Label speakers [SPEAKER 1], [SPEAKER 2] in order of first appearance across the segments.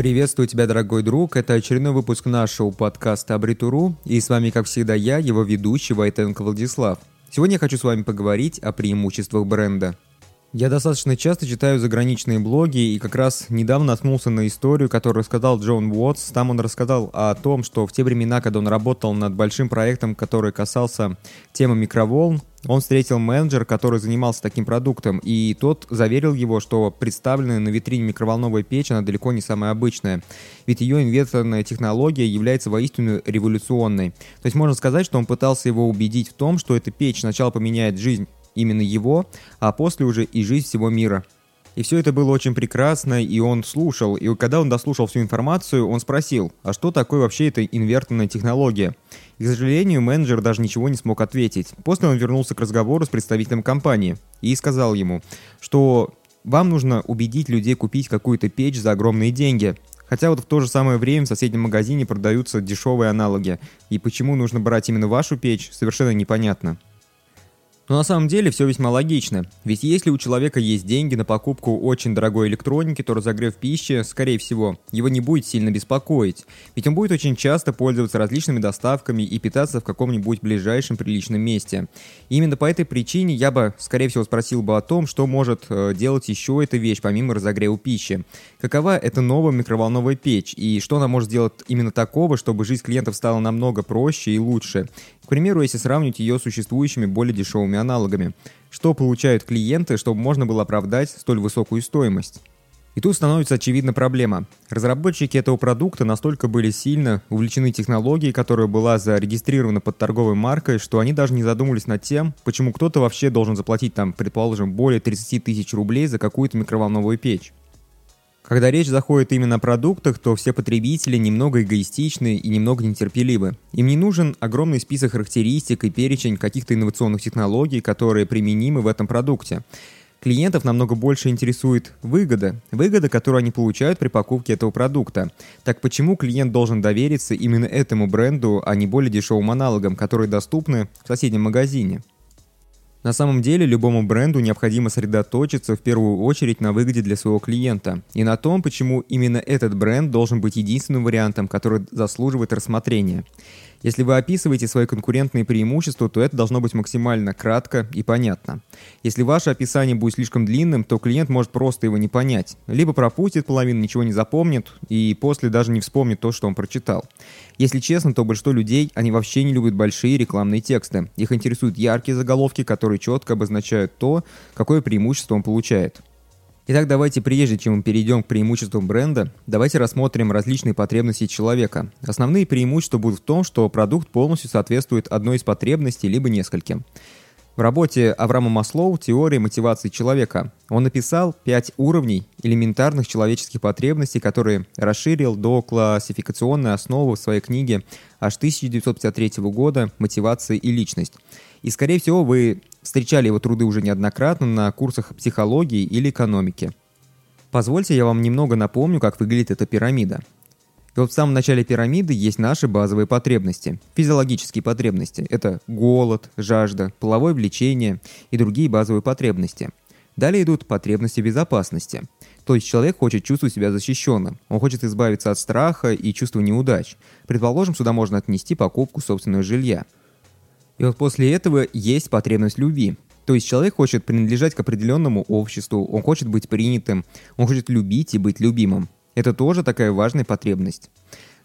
[SPEAKER 1] Приветствую тебя, дорогой друг. Это очередной выпуск нашего подкаста Абритуру. И с вами, как всегда, я, его ведущий Войтенко Владислав. Сегодня я хочу с вами поговорить о преимуществах бренда. Я достаточно часто читаю заграничные блоги, и как раз недавно наткнулся на историю, которую рассказал Джон Уотс. Там он рассказал о том, что в те времена, когда он работал над большим проектом, который касался темы микроволн, он встретил менеджера, который занимался таким продуктом, и тот заверил его, что представленная на витрине микроволновая печь, она далеко не самая обычная, ведь ее инвенторная технология является воистину революционной. То есть можно сказать, что он пытался его убедить в том, что эта печь сначала поменяет жизнь именно его, а после уже и жизнь всего мира. И все это было очень прекрасно, и он слушал. И когда он дослушал всю информацию, он спросил, а что такое вообще эта инвертная технология? И, к сожалению, менеджер даже ничего не смог ответить. После он вернулся к разговору с представителем компании и сказал ему, что вам нужно убедить людей купить какую-то печь за огромные деньги. Хотя вот в то же самое время в соседнем магазине продаются дешевые аналоги. И почему нужно брать именно вашу печь, совершенно непонятно. Но на самом деле все весьма логично, ведь если у человека есть деньги на покупку очень дорогой электроники, то разогрев пищи, скорее всего, его не будет сильно беспокоить, ведь он будет очень часто пользоваться различными доставками и питаться в каком-нибудь ближайшем приличном месте. И именно по этой причине я бы, скорее всего, спросил бы о том, что может э, делать еще эта вещь помимо разогрева пищи. Какова эта новая микроволновая печь и что она может сделать именно такого, чтобы жизнь клиентов стала намного проще и лучше. К примеру, если сравнить ее с существующими более дешевыми аналогами. Что получают клиенты, чтобы можно было оправдать столь высокую стоимость? И тут становится очевидна проблема. Разработчики этого продукта настолько были сильно увлечены технологией, которая была зарегистрирована под торговой маркой, что они даже не задумывались над тем, почему кто-то вообще должен заплатить там, предположим, более 30 тысяч рублей за какую-то микроволновую печь. Когда речь заходит именно о продуктах, то все потребители немного эгоистичны и немного нетерпеливы. Им не нужен огромный список характеристик и перечень каких-то инновационных технологий, которые применимы в этом продукте. Клиентов намного больше интересует выгода, выгода, которую они получают при покупке этого продукта. Так почему клиент должен довериться именно этому бренду, а не более дешевым аналогам, которые доступны в соседнем магазине? На самом деле любому бренду необходимо сосредоточиться в первую очередь на выгоде для своего клиента и на том, почему именно этот бренд должен быть единственным вариантом, который заслуживает рассмотрения. Если вы описываете свои конкурентные преимущества, то это должно быть максимально кратко и понятно. Если ваше описание будет слишком длинным, то клиент может просто его не понять. Либо пропустит половину, ничего не запомнит, и после даже не вспомнит то, что он прочитал. Если честно, то большинство людей, они вообще не любят большие рекламные тексты. Их интересуют яркие заголовки, которые четко обозначают то, какое преимущество он получает. Итак, давайте прежде чем мы перейдем к преимуществам бренда, давайте рассмотрим различные потребности человека. Основные преимущества будут в том, что продукт полностью соответствует одной из потребностей либо нескольким. В работе Авраама Маслоу «Теория мотивации человека» он написал пять уровней элементарных человеческих потребностей, которые расширил до классификационной основы в своей книге аж 1953 года «Мотивация и личность». И, скорее всего, вы встречали его труды уже неоднократно на курсах психологии или экономики. Позвольте я вам немного напомню, как выглядит эта пирамида. И вот в самом начале пирамиды есть наши базовые потребности, физиологические потребности. Это голод, жажда, половое влечение и другие базовые потребности. Далее идут потребности безопасности. То есть человек хочет чувствовать себя защищенным. Он хочет избавиться от страха и чувства неудач. Предположим, сюда можно отнести покупку собственного жилья – и вот после этого есть потребность любви. То есть человек хочет принадлежать к определенному обществу, он хочет быть принятым, он хочет любить и быть любимым. Это тоже такая важная потребность.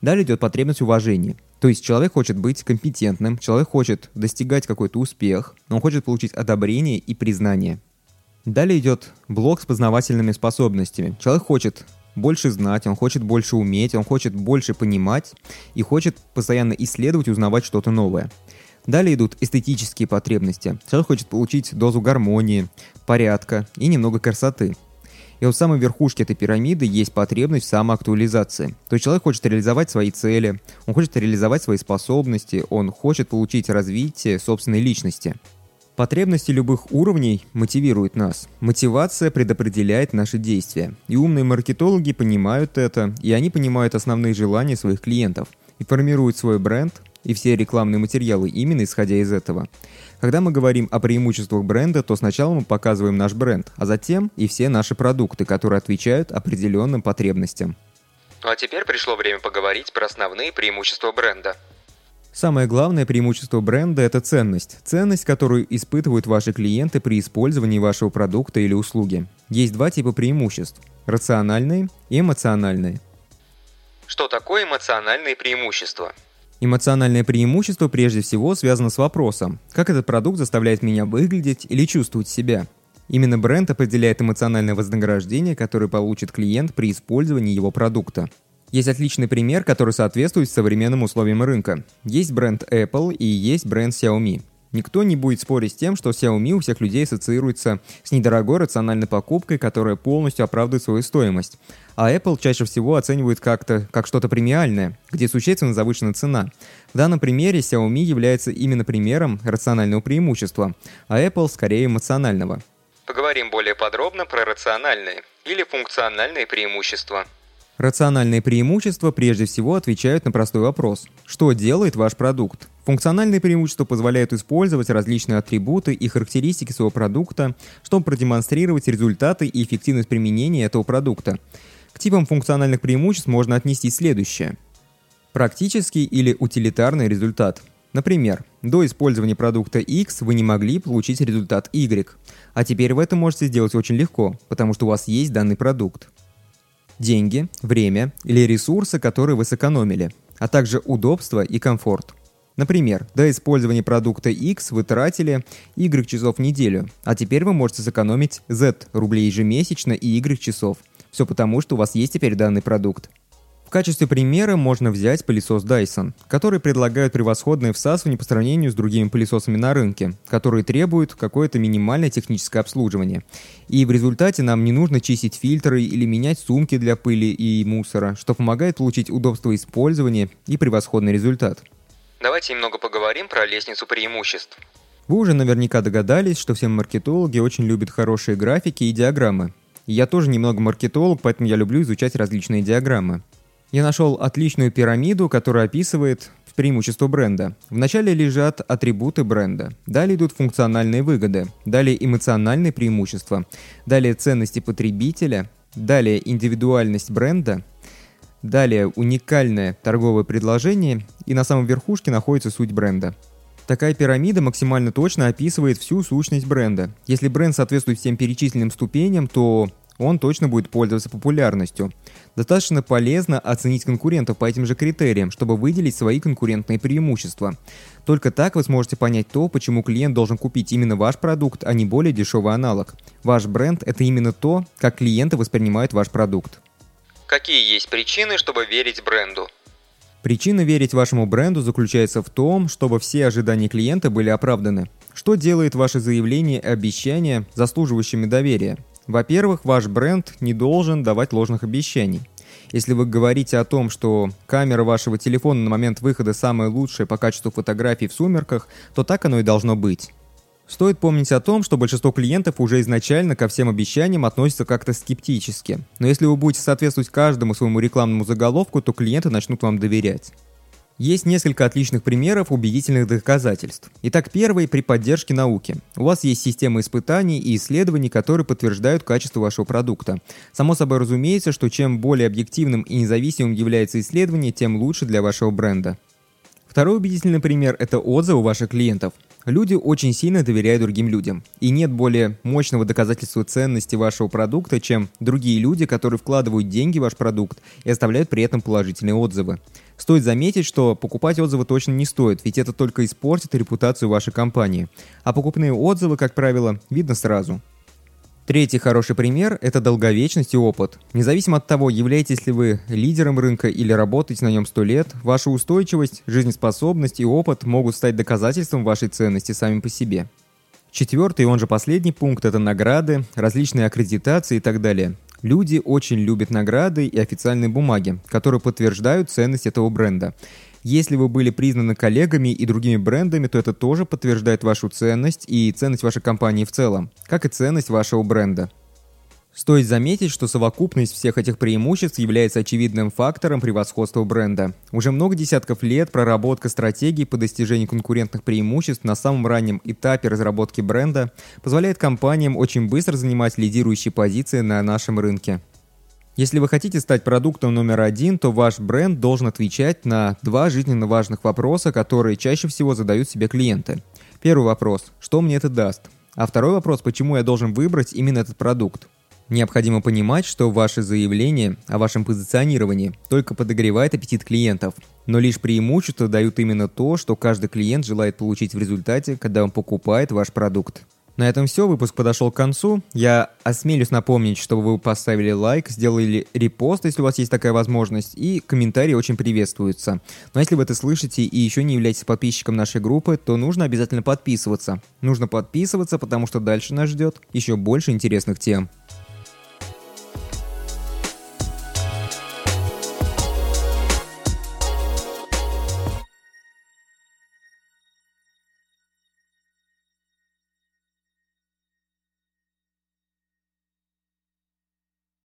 [SPEAKER 1] Далее идет потребность уважения. То есть человек хочет быть компетентным, человек хочет достигать какой-то успех, он хочет получить одобрение и признание. Далее идет блок с познавательными способностями. Человек хочет больше знать, он хочет больше уметь, он хочет больше понимать и хочет постоянно исследовать, узнавать что-то новое. Далее идут эстетические потребности. Человек хочет получить дозу гармонии, порядка и немного красоты. И вот в самой верхушке этой пирамиды есть потребность в самоактуализации. То есть человек хочет реализовать свои цели, он хочет реализовать свои способности, он хочет получить развитие собственной личности. Потребности любых уровней мотивируют нас. Мотивация предопределяет наши действия. И умные маркетологи понимают это, и они понимают основные желания своих клиентов и формируют свой бренд, и все рекламные материалы именно исходя из этого. Когда мы говорим о преимуществах бренда, то сначала мы показываем наш бренд, а затем и все наши продукты, которые отвечают определенным потребностям. Ну а теперь пришло время поговорить про основные преимущества бренда. Самое главное преимущество бренда – это ценность. Ценность, которую испытывают ваши клиенты при использовании вашего продукта или услуги. Есть два типа преимуществ – рациональные и эмоциональные. Что такое эмоциональные преимущества? Эмоциональное преимущество прежде всего связано с вопросом, как этот продукт заставляет меня выглядеть или чувствовать себя. Именно бренд определяет эмоциональное вознаграждение, которое получит клиент при использовании его продукта. Есть отличный пример, который соответствует современным условиям рынка. Есть бренд Apple и есть бренд Xiaomi. Никто не будет спорить с тем, что Xiaomi у всех людей ассоциируется с недорогой рациональной покупкой, которая полностью оправдывает свою стоимость. А Apple чаще всего оценивают как-то как что-то премиальное, где существенно завышена цена. В данном примере Xiaomi является именно примером рационального преимущества, а Apple скорее эмоционального. Поговорим более подробно про рациональные или функциональные преимущества. Рациональные преимущества прежде всего отвечают на простой вопрос. Что делает ваш продукт? Функциональные преимущества позволяют использовать различные атрибуты и характеристики своего продукта, чтобы продемонстрировать результаты и эффективность применения этого продукта. К типам функциональных преимуществ можно отнести следующее. Практический или утилитарный результат. Например, до использования продукта X вы не могли получить результат Y, а теперь вы это можете сделать очень легко, потому что у вас есть данный продукт деньги, время или ресурсы, которые вы сэкономили, а также удобство и комфорт. Например, до использования продукта X вы тратили Y часов в неделю, а теперь вы можете сэкономить Z рублей ежемесячно и Y часов. Все потому, что у вас есть теперь данный продукт. В качестве примера можно взять пылесос Dyson, который предлагает превосходное всасывание по сравнению с другими пылесосами на рынке, которые требуют какое-то минимальное техническое обслуживание. И в результате нам не нужно чистить фильтры или менять сумки для пыли и мусора, что помогает получить удобство использования и превосходный результат. Давайте немного поговорим про лестницу преимуществ. Вы уже наверняка догадались, что все маркетологи очень любят хорошие графики и диаграммы. я тоже немного маркетолог, поэтому я люблю изучать различные диаграммы. Я нашел отличную пирамиду, которая описывает преимущество бренда. Вначале лежат атрибуты бренда, далее идут функциональные выгоды, далее эмоциональные преимущества, далее ценности потребителя, далее индивидуальность бренда, далее уникальное торговое предложение и на самом верхушке находится суть бренда. Такая пирамида максимально точно описывает всю сущность бренда. Если бренд соответствует всем перечисленным ступеням, то он точно будет пользоваться популярностью. Достаточно полезно оценить конкурентов по этим же критериям, чтобы выделить свои конкурентные преимущества. Только так вы сможете понять то, почему клиент должен купить именно ваш продукт, а не более дешевый аналог. Ваш бренд – это именно то, как клиенты воспринимают ваш продукт. Какие есть причины, чтобы верить бренду? Причина верить вашему бренду заключается в том, чтобы все ожидания клиента были оправданы. Что делает ваши заявления и обещания заслуживающими доверия? Во-первых, ваш бренд не должен давать ложных обещаний. Если вы говорите о том, что камера вашего телефона на момент выхода самая лучшая по качеству фотографий в сумерках, то так оно и должно быть. Стоит помнить о том, что большинство клиентов уже изначально ко всем обещаниям относятся как-то скептически. Но если вы будете соответствовать каждому своему рекламному заголовку, то клиенты начнут вам доверять. Есть несколько отличных примеров убедительных доказательств. Итак, первый – при поддержке науки. У вас есть система испытаний и исследований, которые подтверждают качество вашего продукта. Само собой разумеется, что чем более объективным и независимым является исследование, тем лучше для вашего бренда. Второй убедительный пример – это отзывы ваших клиентов. Люди очень сильно доверяют другим людям. И нет более мощного доказательства ценности вашего продукта, чем другие люди, которые вкладывают деньги в ваш продукт и оставляют при этом положительные отзывы. Стоит заметить, что покупать отзывы точно не стоит, ведь это только испортит репутацию вашей компании. А покупные отзывы, как правило, видно сразу. Третий хороший пример – это долговечность и опыт. Независимо от того, являетесь ли вы лидером рынка или работаете на нем 100 лет, ваша устойчивость, жизнеспособность и опыт могут стать доказательством вашей ценности сами по себе. Четвертый, он же последний пункт – это награды, различные аккредитации и так далее. Люди очень любят награды и официальные бумаги, которые подтверждают ценность этого бренда. Если вы были признаны коллегами и другими брендами, то это тоже подтверждает вашу ценность и ценность вашей компании в целом, как и ценность вашего бренда. Стоит заметить, что совокупность всех этих преимуществ является очевидным фактором превосходства бренда. Уже много десятков лет проработка стратегий по достижению конкурентных преимуществ на самом раннем этапе разработки бренда позволяет компаниям очень быстро занимать лидирующие позиции на нашем рынке. Если вы хотите стать продуктом номер один, то ваш бренд должен отвечать на два жизненно важных вопроса, которые чаще всего задают себе клиенты. Первый вопрос – что мне это даст? А второй вопрос – почему я должен выбрать именно этот продукт? Необходимо понимать, что ваше заявление о вашем позиционировании только подогревает аппетит клиентов, но лишь преимущества дают именно то, что каждый клиент желает получить в результате, когда он покупает ваш продукт. На этом все, выпуск подошел к концу. Я осмелюсь напомнить, чтобы вы поставили лайк, сделали репост, если у вас есть такая возможность, и комментарии очень приветствуются. Но если вы это слышите и еще не являетесь подписчиком нашей группы, то нужно обязательно подписываться. Нужно подписываться, потому что дальше нас ждет еще больше интересных тем.